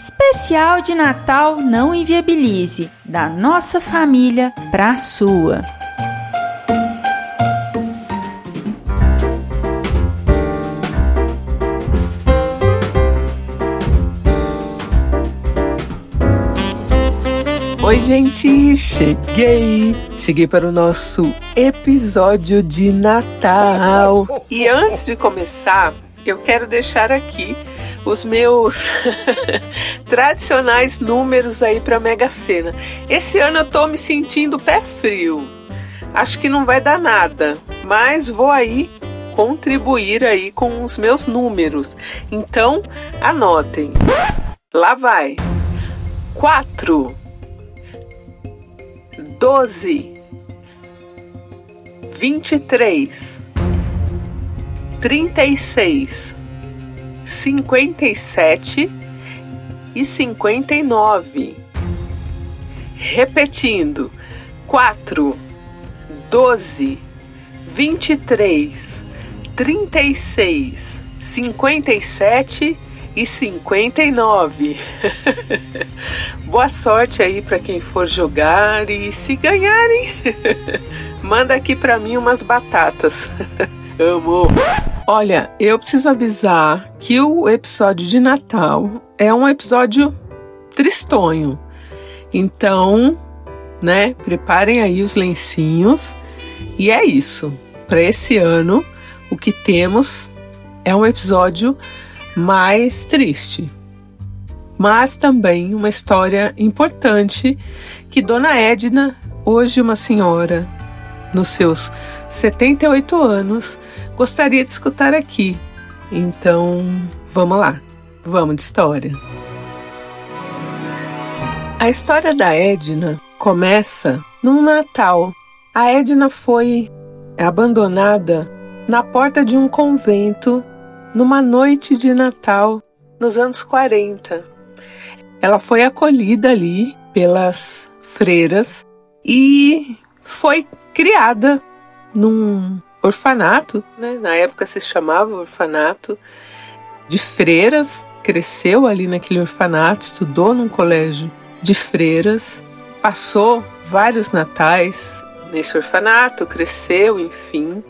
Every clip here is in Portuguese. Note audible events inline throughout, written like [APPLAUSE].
Especial de Natal Não Inviabilize, da nossa família para a sua. Oi, gente, cheguei! Cheguei para o nosso episódio de Natal. E antes de começar, eu quero deixar aqui os meus [LAUGHS] tradicionais números aí para Mega Sena. Esse ano eu tô me sentindo pé frio. Acho que não vai dar nada, mas vou aí contribuir aí com os meus números. Então, anotem. Lá vai. 4 12 23 36 cinquenta e sete e cinquenta e nove. Repetindo: quatro, doze, vinte e três, trinta e seis, cinquenta e sete e cinquenta e nove. [LAUGHS] Boa sorte aí para quem for jogar e se ganharem, [LAUGHS] manda aqui para mim umas batatas. [LAUGHS] Amo. Olha, eu preciso avisar que o episódio de Natal é um episódio tristonho. Então, né, preparem aí os lencinhos. E é isso. Para esse ano, o que temos é um episódio mais triste. Mas também uma história importante que Dona Edna, hoje uma senhora nos seus 78 anos, gostaria de escutar aqui. Então, vamos lá, vamos de história. A história da Edna começa num Natal. A Edna foi abandonada na porta de um convento numa noite de Natal nos anos 40. Ela foi acolhida ali pelas freiras e foi criada num orfanato, né? na época se chamava orfanato, de freiras, cresceu ali naquele orfanato, estudou num colégio de freiras, passou vários natais nesse orfanato, cresceu, enfim.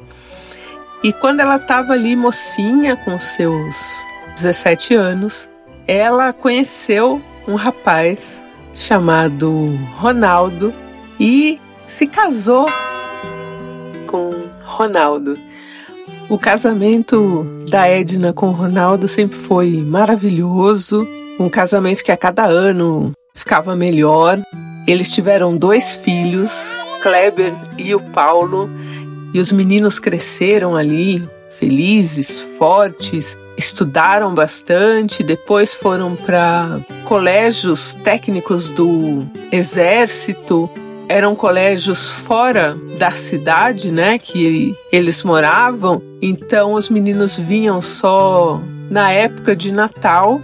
E quando ela estava ali mocinha com seus 17 anos, ela conheceu um rapaz chamado Ronaldo e se casou Ronaldo. O casamento da Edna com Ronaldo sempre foi maravilhoso, um casamento que a cada ano ficava melhor. Eles tiveram dois filhos, Kleber e o Paulo, e os meninos cresceram ali, felizes, fortes, estudaram bastante, depois foram para colégios técnicos do exército, eram colégios fora da cidade, né, que eles moravam. Então os meninos vinham só na época de Natal.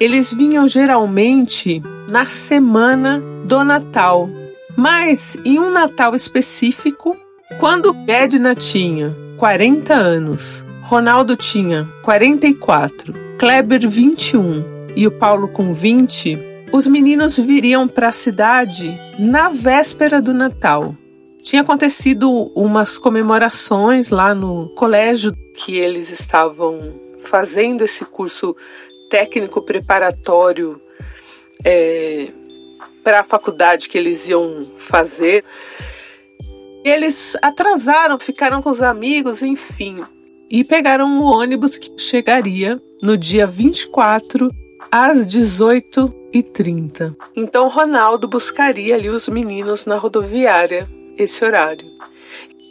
Eles vinham geralmente na semana do Natal. Mas em um Natal específico, quando Edna tinha 40 anos, Ronaldo tinha 44, Kleber 21 e o Paulo com 20, os meninos viriam para a cidade na véspera do Natal. Tinha acontecido umas comemorações lá no colégio que eles estavam fazendo esse curso técnico preparatório é, para a faculdade que eles iam fazer. Eles atrasaram, ficaram com os amigos, enfim. E pegaram um ônibus que chegaria no dia 24 às 18 e 30. Então Ronaldo buscaria ali os meninos na rodoviária esse horário.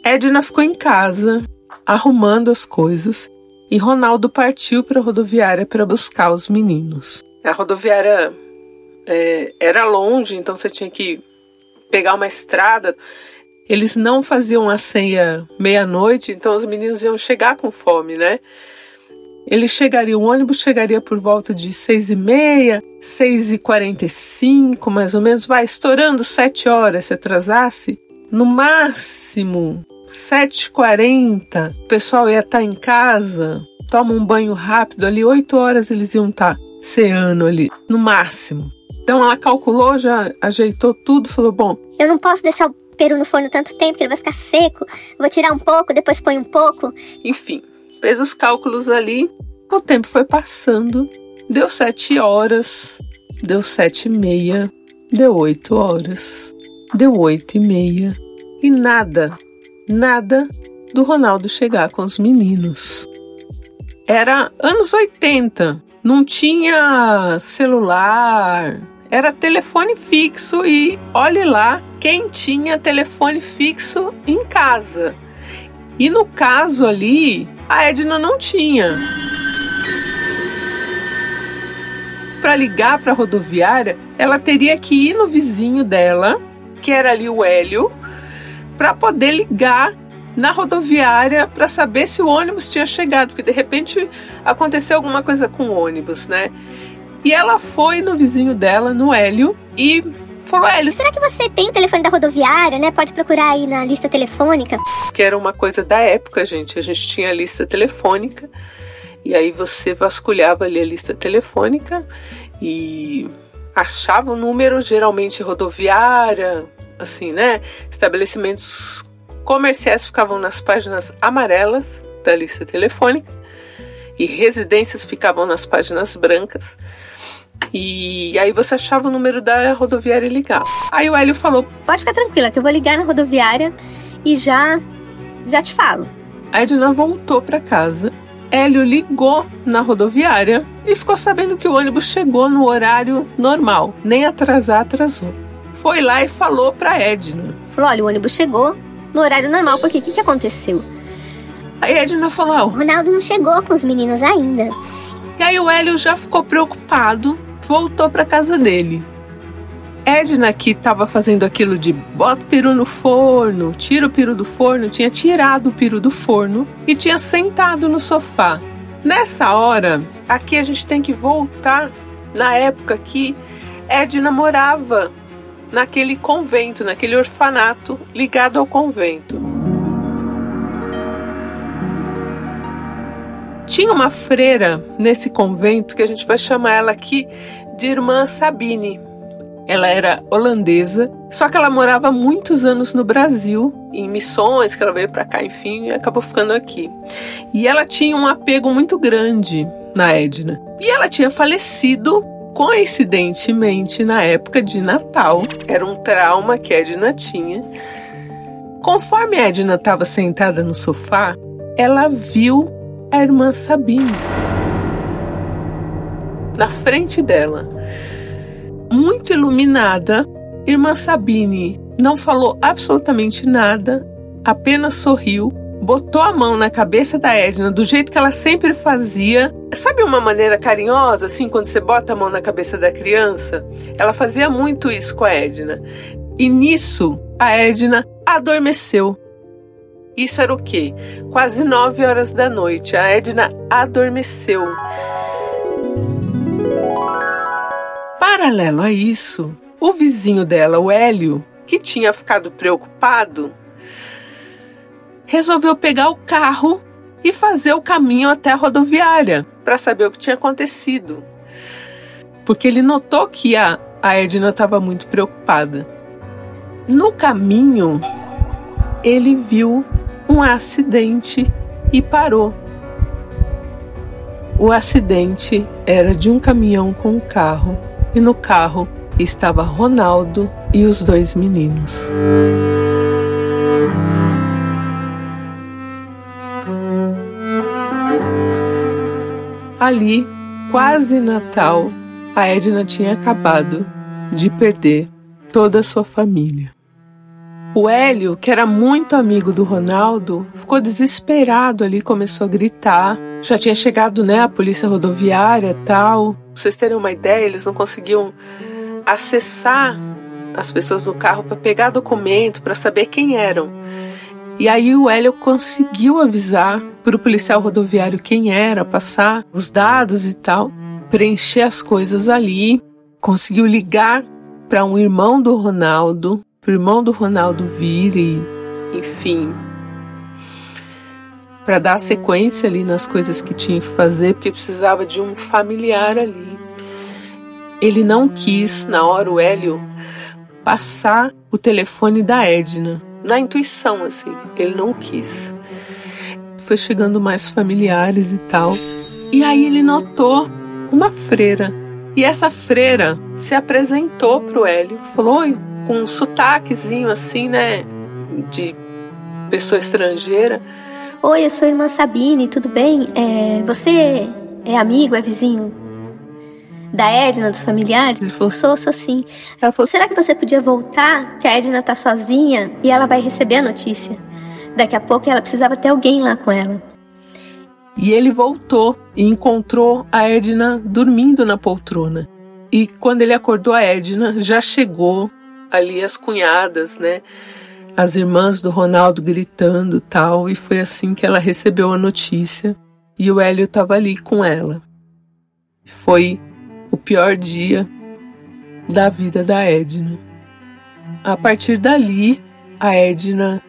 Edna ficou em casa arrumando as coisas e Ronaldo partiu para a rodoviária para buscar os meninos. A rodoviária é, era longe, então você tinha que pegar uma estrada. Eles não faziam a ceia meia-noite, então os meninos iam chegar com fome, né? Ele chegaria, o ônibus chegaria por volta de seis e meia, seis e quarenta e cinco, mais ou menos, vai estourando sete horas se atrasasse. No máximo, sete e quarenta, o pessoal ia estar em casa, toma um banho rápido, ali oito horas eles iam estar ser ano ali, no máximo. Então ela calculou, já ajeitou tudo, falou: bom. Eu não posso deixar o peru no forno tanto tempo que ele vai ficar seco. Vou tirar um pouco, depois põe um pouco. Enfim, fez os cálculos ali. O tempo foi passando. Deu sete horas, deu sete e meia, deu oito horas, deu oito e meia. E nada, nada do Ronaldo chegar com os meninos. Era anos 80, não tinha celular, era telefone fixo e olhe lá quem tinha telefone fixo em casa. E no caso ali, a Edna não tinha. Para ligar para a rodoviária, ela teria que ir no vizinho dela, que era ali o Hélio, para poder ligar na rodoviária para saber se o ônibus tinha chegado, porque de repente aconteceu alguma coisa com o ônibus, né? E ela foi no vizinho dela, no Hélio, e falou: será que você tem o telefone da rodoviária, né? Pode procurar aí na lista telefônica. Que era uma coisa da época, gente. A gente tinha a lista telefônica. E aí você vasculhava ali a lista telefônica e achava o número, geralmente rodoviária, assim, né? Estabelecimentos comerciais ficavam nas páginas amarelas da lista telefônica e residências ficavam nas páginas brancas. E aí você achava o número da rodoviária e ligava. Aí o Hélio falou: Pode ficar tranquila, que eu vou ligar na rodoviária e já já te falo. A Edna voltou para casa. Hélio ligou na rodoviária e ficou sabendo que o ônibus chegou no horário normal, nem atrasar atrasou. Foi lá e falou para Edna. Falou: olha, o ônibus chegou, no horário normal, porque o que, que aconteceu? Aí a Edna falou: O Ronaldo não chegou com os meninos ainda. E aí o Hélio já ficou preocupado, voltou para casa dele. Edna, que estava fazendo aquilo de bota o peru no forno, tira o peru do forno, tinha tirado o peru do forno e tinha sentado no sofá. Nessa hora, aqui a gente tem que voltar na época que Edna morava naquele convento, naquele orfanato ligado ao convento. Tinha uma freira nesse convento que a gente vai chamar ela aqui de Irmã Sabine. Ela era holandesa, só que ela morava muitos anos no Brasil, em missões, que ela veio para cá, enfim, e acabou ficando aqui. E ela tinha um apego muito grande na Edna. E ela tinha falecido coincidentemente na época de Natal. Era um trauma que Edna tinha. Conforme Edna estava sentada no sofá, ela viu a irmã Sabine na frente dela. Muito iluminada, irmã Sabine não falou absolutamente nada, apenas sorriu botou a mão na cabeça da Edna do jeito que ela sempre fazia. Sabe uma maneira carinhosa, assim, quando você bota a mão na cabeça da criança? Ela fazia muito isso com a Edna. E nisso, a Edna adormeceu. Isso era o quê? Quase nove horas da noite. A Edna adormeceu. Paralelo a isso, o vizinho dela, o Hélio, que tinha ficado preocupado, resolveu pegar o carro e fazer o caminho até a rodoviária para saber o que tinha acontecido. Porque ele notou que a, a Edna estava muito preocupada. No caminho, ele viu um acidente e parou. O acidente era de um caminhão com um carro e no carro estava Ronaldo e os dois meninos. Ali, quase Natal, a Edna tinha acabado de perder toda a sua família. O Hélio, que era muito amigo do Ronaldo, ficou desesperado ali, começou a gritar. Já tinha chegado, né, a polícia rodoviária tal. Pra vocês terem uma ideia, eles não conseguiam acessar as pessoas no carro para pegar documento, para saber quem eram. E aí o Hélio conseguiu avisar para o policial rodoviário quem era, passar os dados e tal, preencher as coisas ali, conseguiu ligar para um irmão do Ronaldo, para o irmão do Ronaldo vir e, enfim, para dar sequência ali nas coisas que tinha que fazer, porque precisava de um familiar ali. ele não quis, na hora, o Hélio, passar o telefone da Edna. Na intuição, assim, ele não quis. Foi chegando mais familiares e tal. E aí ele notou uma freira. E essa freira se apresentou pro Hélio. Falou: Oi. Com um sotaquezinho assim, né? De pessoa estrangeira. Oi, eu sou a irmã Sabine, tudo bem? É, você é amigo, é vizinho da Edna, dos familiares? Ele falou, sou, sou sim. Ela falou, será que você podia voltar? Que a Edna tá sozinha e ela vai receber a notícia. Daqui a pouco ela precisava ter alguém lá com ela. E ele voltou e encontrou a Edna dormindo na poltrona. E quando ele acordou a Edna, já chegou ali as cunhadas, né? As irmãs do Ronaldo gritando tal, e foi assim que ela recebeu a notícia. E o Hélio estava ali com ela. Foi o pior dia da vida da Edna. A partir dali, a Edna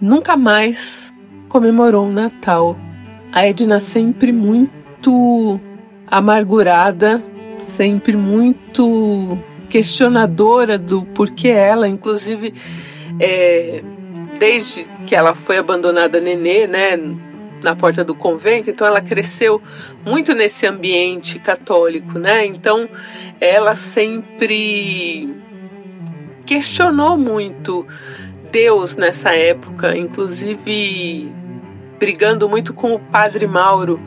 nunca mais comemorou o Natal. A Edna sempre muito amargurada, sempre muito questionadora do porquê ela, inclusive é, desde que ela foi abandonada nenê, né, na porta do convento, então ela cresceu muito nesse ambiente católico, né? Então ela sempre questionou muito Deus nessa época, inclusive brigando muito com o padre Mauro,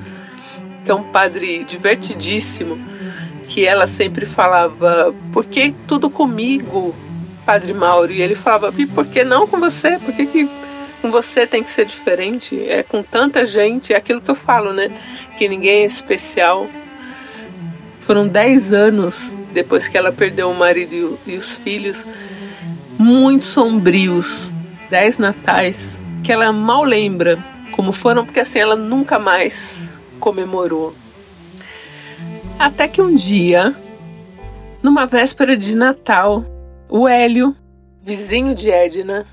que é um padre divertidíssimo, que ela sempre falava: "Por que tudo comigo, padre Mauro?" E ele falava: "E por que não com você? Por que que com você tem que ser diferente. É com tanta gente, é aquilo que eu falo, né? Que ninguém é especial. Foram 10 anos depois que ela perdeu o marido e os filhos, muito sombrios. 10 natais que ela mal lembra como foram, porque assim ela nunca mais comemorou. Até que um dia, numa véspera de Natal, o Hélio, vizinho de Edna,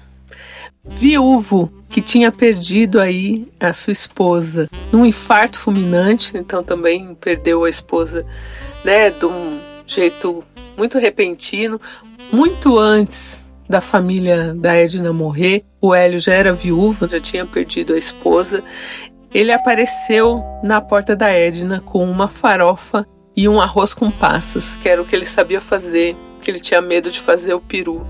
viúvo que tinha perdido aí a sua esposa num infarto fulminante, então também perdeu a esposa, né, de um jeito muito repentino, muito antes da família da Edna morrer. O Hélio já era viúvo, já tinha perdido a esposa. Ele apareceu na porta da Edna com uma farofa e um arroz com passas, que era o que ele sabia fazer, que ele tinha medo de fazer o peru.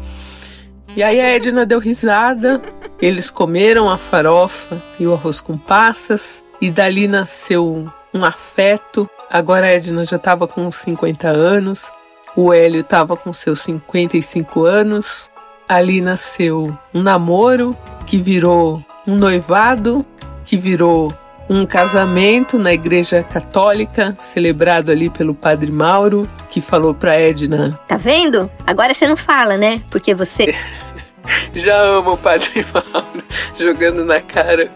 E aí a Edna deu risada, eles comeram a farofa e o arroz com passas, e dali nasceu um afeto. Agora a Edna já estava com uns 50 anos, o Hélio estava com seus 55 anos. Ali nasceu um namoro que virou um noivado, que virou um casamento na igreja católica, celebrado ali pelo padre Mauro, que falou para Edna: Tá vendo? Agora você não fala, né? Porque você. [LAUGHS] Já amo o padre Mauro jogando na cara.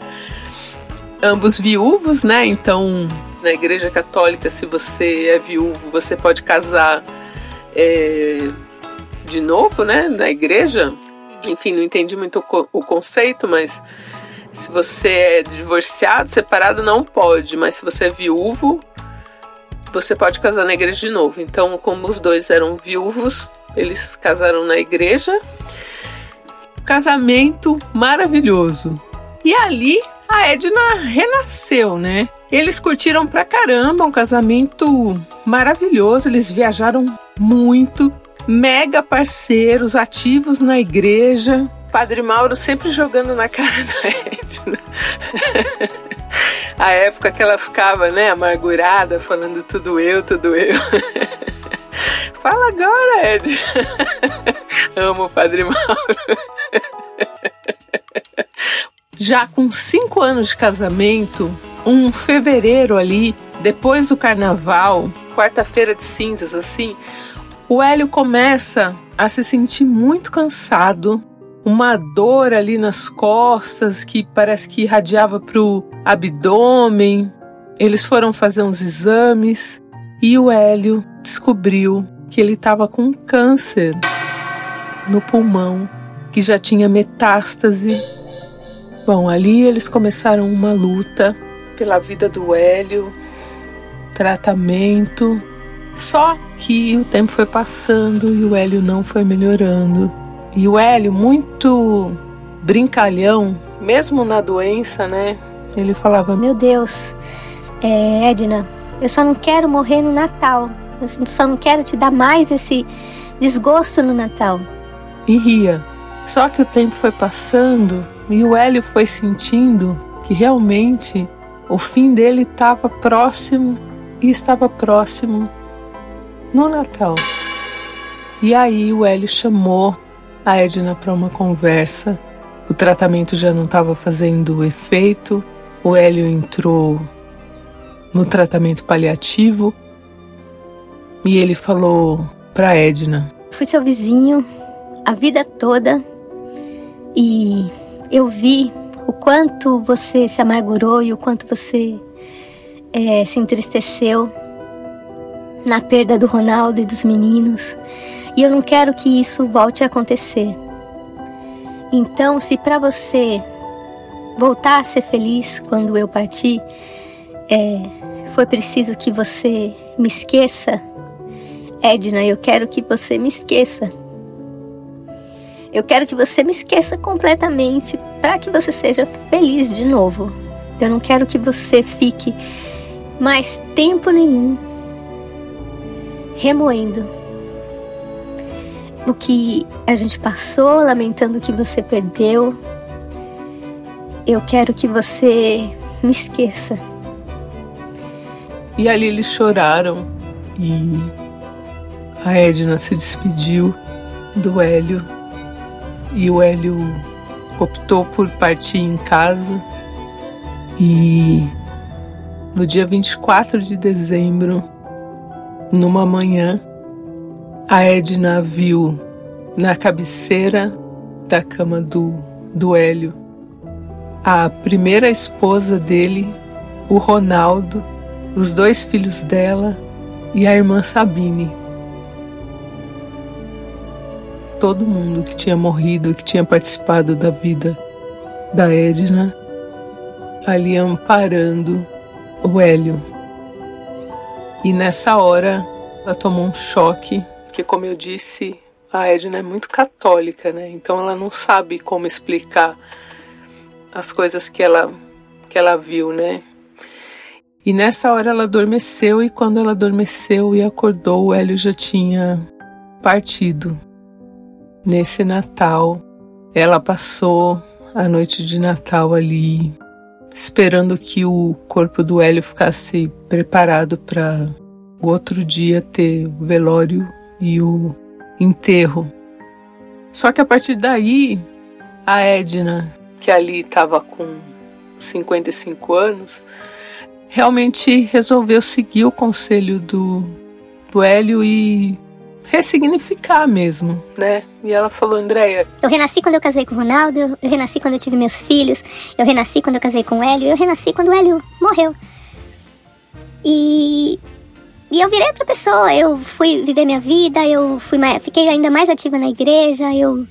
Ambos viúvos, né? Então. Na igreja católica, se você é viúvo, você pode casar é, de novo, né? Na igreja. Enfim, não entendi muito o, o conceito, mas se você é divorciado, separado, não pode, mas se você é viúvo, você pode casar na igreja de novo. Então, como os dois eram viúvos, eles casaram na igreja. Casamento maravilhoso. E ali a Edna renasceu, né? Eles curtiram pra caramba, um casamento maravilhoso. Eles viajaram muito, mega parceiros, ativos na igreja. Padre Mauro sempre jogando na cara da Edna. [LAUGHS] A época que ela ficava, né, amargurada, falando tudo eu, tudo eu. [LAUGHS] Fala agora, Ed. [LAUGHS] Amo o Padre Mauro. Já com cinco anos de casamento, um fevereiro ali, depois do carnaval, quarta-feira de cinzas, assim, o Hélio começa a se sentir muito cansado, uma dor ali nas costas que parece que irradiava para o abdômen. Eles foram fazer uns exames e o Hélio descobriu que ele estava com câncer no pulmão, que já tinha metástase. Bom, ali eles começaram uma luta pela vida do Hélio, tratamento, Só que o tempo foi passando e o Hélio não foi melhorando. E o Hélio, muito brincalhão, mesmo na doença, né? Ele falava: Meu Deus, é, Edna, eu só não quero morrer no Natal. Eu só não quero te dar mais esse desgosto no Natal. E ria. Só que o tempo foi passando e o Hélio foi sentindo que realmente o fim dele estava próximo e estava próximo no Natal. E aí o Hélio chamou a Edna para uma conversa. O tratamento já não estava fazendo efeito. O Hélio entrou no tratamento paliativo e ele falou para Edna: Fui seu vizinho a vida toda e eu vi o quanto você se amargurou e o quanto você é, se entristeceu na perda do Ronaldo e dos meninos. E eu não quero que isso volte a acontecer. Então, se para você voltar a ser feliz quando eu partir, é, foi preciso que você me esqueça, Edna, eu quero que você me esqueça. Eu quero que você me esqueça completamente para que você seja feliz de novo. Eu não quero que você fique mais tempo nenhum remoendo o que a gente passou, lamentando o que você perdeu. Eu quero que você me esqueça. E ali eles choraram e a Edna se despediu do Hélio e o Hélio optou por partir em casa e no dia 24 de dezembro, numa manhã, a Edna viu na cabeceira da cama do, do Hélio a primeira esposa dele, o Ronaldo, os dois filhos dela e a irmã Sabine todo mundo que tinha morrido, que tinha participado da vida da Edna, ali amparando o Hélio. E nessa hora ela tomou um choque, porque como eu disse, a Edna é muito católica, né? Então ela não sabe como explicar as coisas que ela que ela viu, né? E nessa hora ela adormeceu e quando ela adormeceu e acordou, o Hélio já tinha partido. Nesse Natal, ela passou a noite de Natal ali, esperando que o corpo do Hélio ficasse preparado para o outro dia ter o velório e o enterro. Só que a partir daí, a Edna, que ali estava com 55 anos, realmente resolveu seguir o conselho do, do Hélio e ressignificar mesmo, né? E ela falou, Andréia. Eu renasci quando eu casei com o Ronaldo, eu renasci quando eu tive meus filhos, eu renasci quando eu casei com o Hélio, eu renasci quando o Hélio morreu. E. E eu virei outra pessoa, eu fui viver minha vida, eu fui mais, fiquei ainda mais ativa na igreja, eu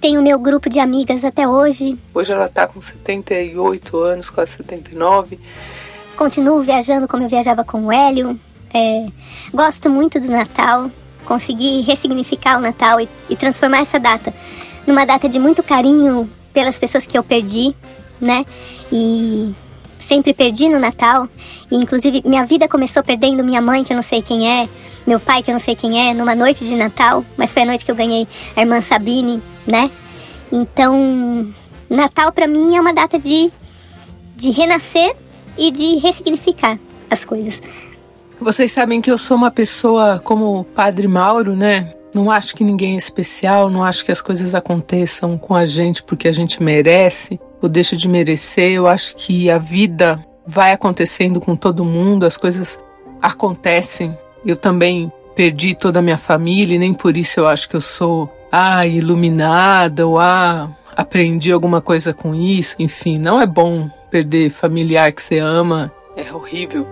tenho meu grupo de amigas até hoje. Hoje ela tá com 78 anos, quase 79. Continuo viajando como eu viajava com o Hélio. É, gosto muito do Natal, conseguir ressignificar o Natal e, e transformar essa data numa data de muito carinho pelas pessoas que eu perdi, né? E sempre perdi no Natal. E, inclusive, minha vida começou perdendo minha mãe, que eu não sei quem é, meu pai, que eu não sei quem é, numa noite de Natal, mas foi a noite que eu ganhei a irmã Sabine, né? Então, Natal para mim é uma data de, de renascer e de ressignificar as coisas. Vocês sabem que eu sou uma pessoa como o Padre Mauro, né? Não acho que ninguém é especial, não acho que as coisas aconteçam com a gente porque a gente merece ou deixa de merecer. Eu acho que a vida vai acontecendo com todo mundo, as coisas acontecem. Eu também perdi toda a minha família e nem por isso eu acho que eu sou ah, iluminada ou ah, aprendi alguma coisa com isso. Enfim, não é bom perder familiar que você ama. É horrível.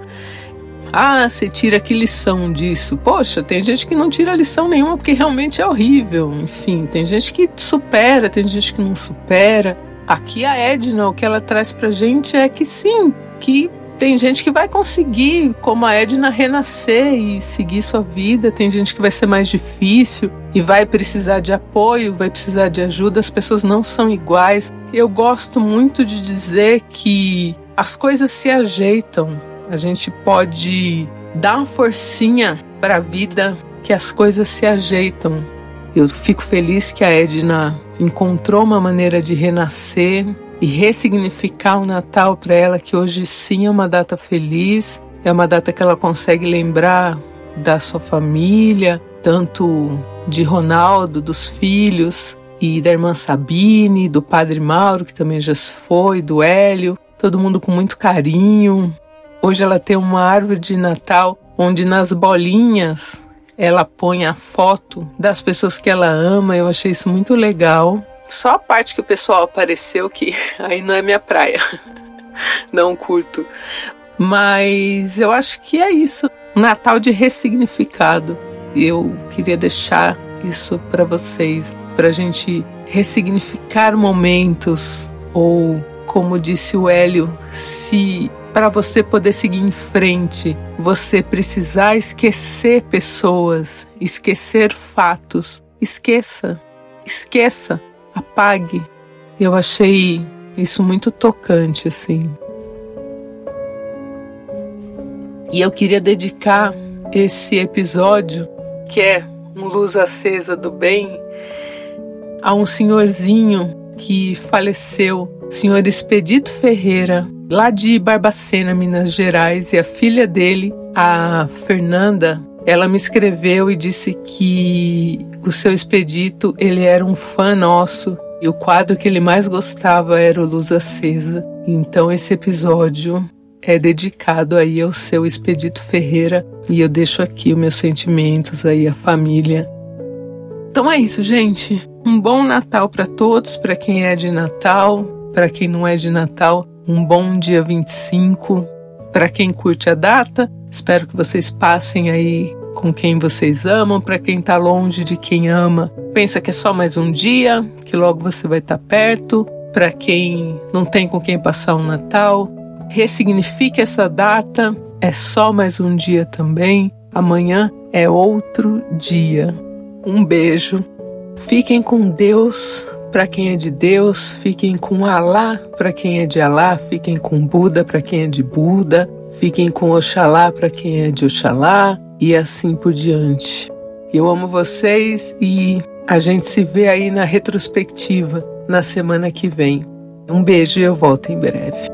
Ah, você tira que lição disso? Poxa, tem gente que não tira lição nenhuma porque realmente é horrível. Enfim, tem gente que supera, tem gente que não supera. Aqui a Edna, o que ela traz pra gente é que sim, que tem gente que vai conseguir, como a Edna, renascer e seguir sua vida. Tem gente que vai ser mais difícil e vai precisar de apoio, vai precisar de ajuda. As pessoas não são iguais. Eu gosto muito de dizer que as coisas se ajeitam. A gente pode dar uma forcinha para a vida que as coisas se ajeitam. Eu fico feliz que a Edna encontrou uma maneira de renascer e ressignificar o Natal para ela, que hoje sim é uma data feliz, é uma data que ela consegue lembrar da sua família, tanto de Ronaldo, dos filhos e da irmã Sabine, do padre Mauro, que também já se foi, do Hélio, todo mundo com muito carinho. Hoje ela tem uma árvore de Natal onde nas bolinhas ela põe a foto das pessoas que ela ama. Eu achei isso muito legal. Só a parte que o pessoal apareceu que [LAUGHS] aí não é minha praia. [LAUGHS] Não curto. Mas eu acho que é isso. Natal de ressignificado. Eu queria deixar isso para vocês, para a gente ressignificar momentos, ou como disse o Hélio, se para você poder seguir em frente, você precisar esquecer pessoas, esquecer fatos, esqueça, esqueça apague. Eu achei isso muito tocante, assim. E eu queria dedicar esse episódio, que é um luz acesa do bem, a um senhorzinho que faleceu, senhor Expedito Ferreira, lá de Barbacena, Minas Gerais, e a filha dele, a Fernanda, ela me escreveu e disse que o seu expedito, ele era um fã nosso e o quadro que ele mais gostava era o Luz Acesa. Então esse episódio é dedicado aí ao seu Expedito Ferreira e eu deixo aqui os meus sentimentos aí à família. Então é isso, gente. Um bom Natal para todos, para quem é de Natal, para quem não é de Natal, um bom dia 25. Para quem curte a data, espero que vocês passem aí com quem vocês amam, para quem está longe de quem ama. Pensa que é só mais um dia, que logo você vai estar tá perto. Para quem não tem com quem passar o Natal, ressignifique essa data. É só mais um dia também. Amanhã é outro dia. Um beijo. Fiquem com Deus para quem é de Deus, fiquem com Alá para quem é de Alá, fiquem com Buda para quem é de Buda, fiquem com Oxalá para quem é de Oxalá, e assim por diante. Eu amo vocês e a gente se vê aí na retrospectiva na semana que vem. Um beijo e eu volto em breve.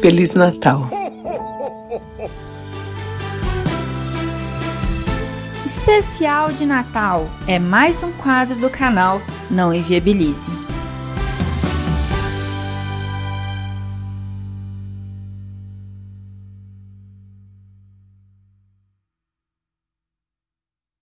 Feliz Natal! Especial de Natal é mais um quadro do canal Não Inviabilize.